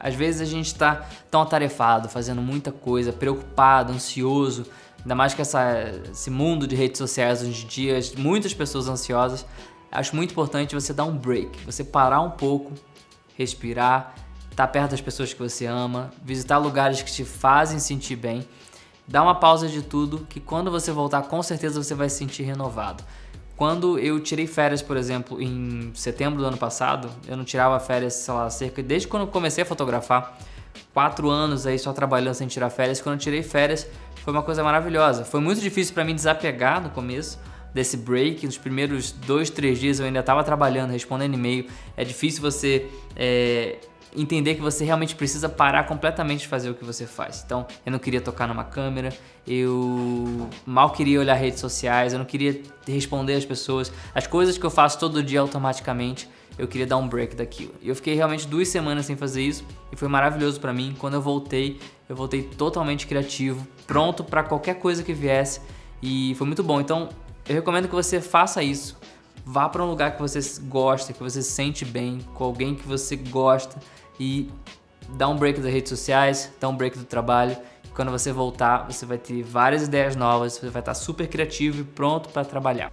Às vezes a gente está tão atarefado, fazendo muita coisa, preocupado, ansioso, ainda mais que essa, esse mundo de redes sociais hoje em dia, muitas pessoas ansiosas. Acho muito importante você dar um break, você parar um pouco, respirar, estar tá perto das pessoas que você ama, visitar lugares que te fazem sentir bem. Dá uma pausa de tudo, que quando você voltar, com certeza você vai se sentir renovado. Quando eu tirei férias, por exemplo, em setembro do ano passado, eu não tirava férias, sei lá, cerca desde quando eu comecei a fotografar, quatro anos aí só trabalhando sem tirar férias. Quando eu tirei férias, foi uma coisa maravilhosa. Foi muito difícil para mim desapegar no começo desse break. Nos primeiros dois, três dias eu ainda estava trabalhando, respondendo e-mail. É difícil você é, entender que você realmente precisa parar completamente de fazer o que você faz. Então, eu não queria tocar numa câmera, eu mal queria olhar redes sociais, eu não queria responder as pessoas. As coisas que eu faço todo dia automaticamente, eu queria dar um break daquilo. E eu fiquei realmente duas semanas sem fazer isso e foi maravilhoso para mim. Quando eu voltei, eu voltei totalmente criativo, pronto para qualquer coisa que viesse e foi muito bom. Então, eu recomendo que você faça isso. Vá para um lugar que você gosta, que você se sente bem, com alguém que você gosta e dá um break das redes sociais, dá um break do trabalho. Quando você voltar, você vai ter várias ideias novas, você vai estar super criativo e pronto para trabalhar.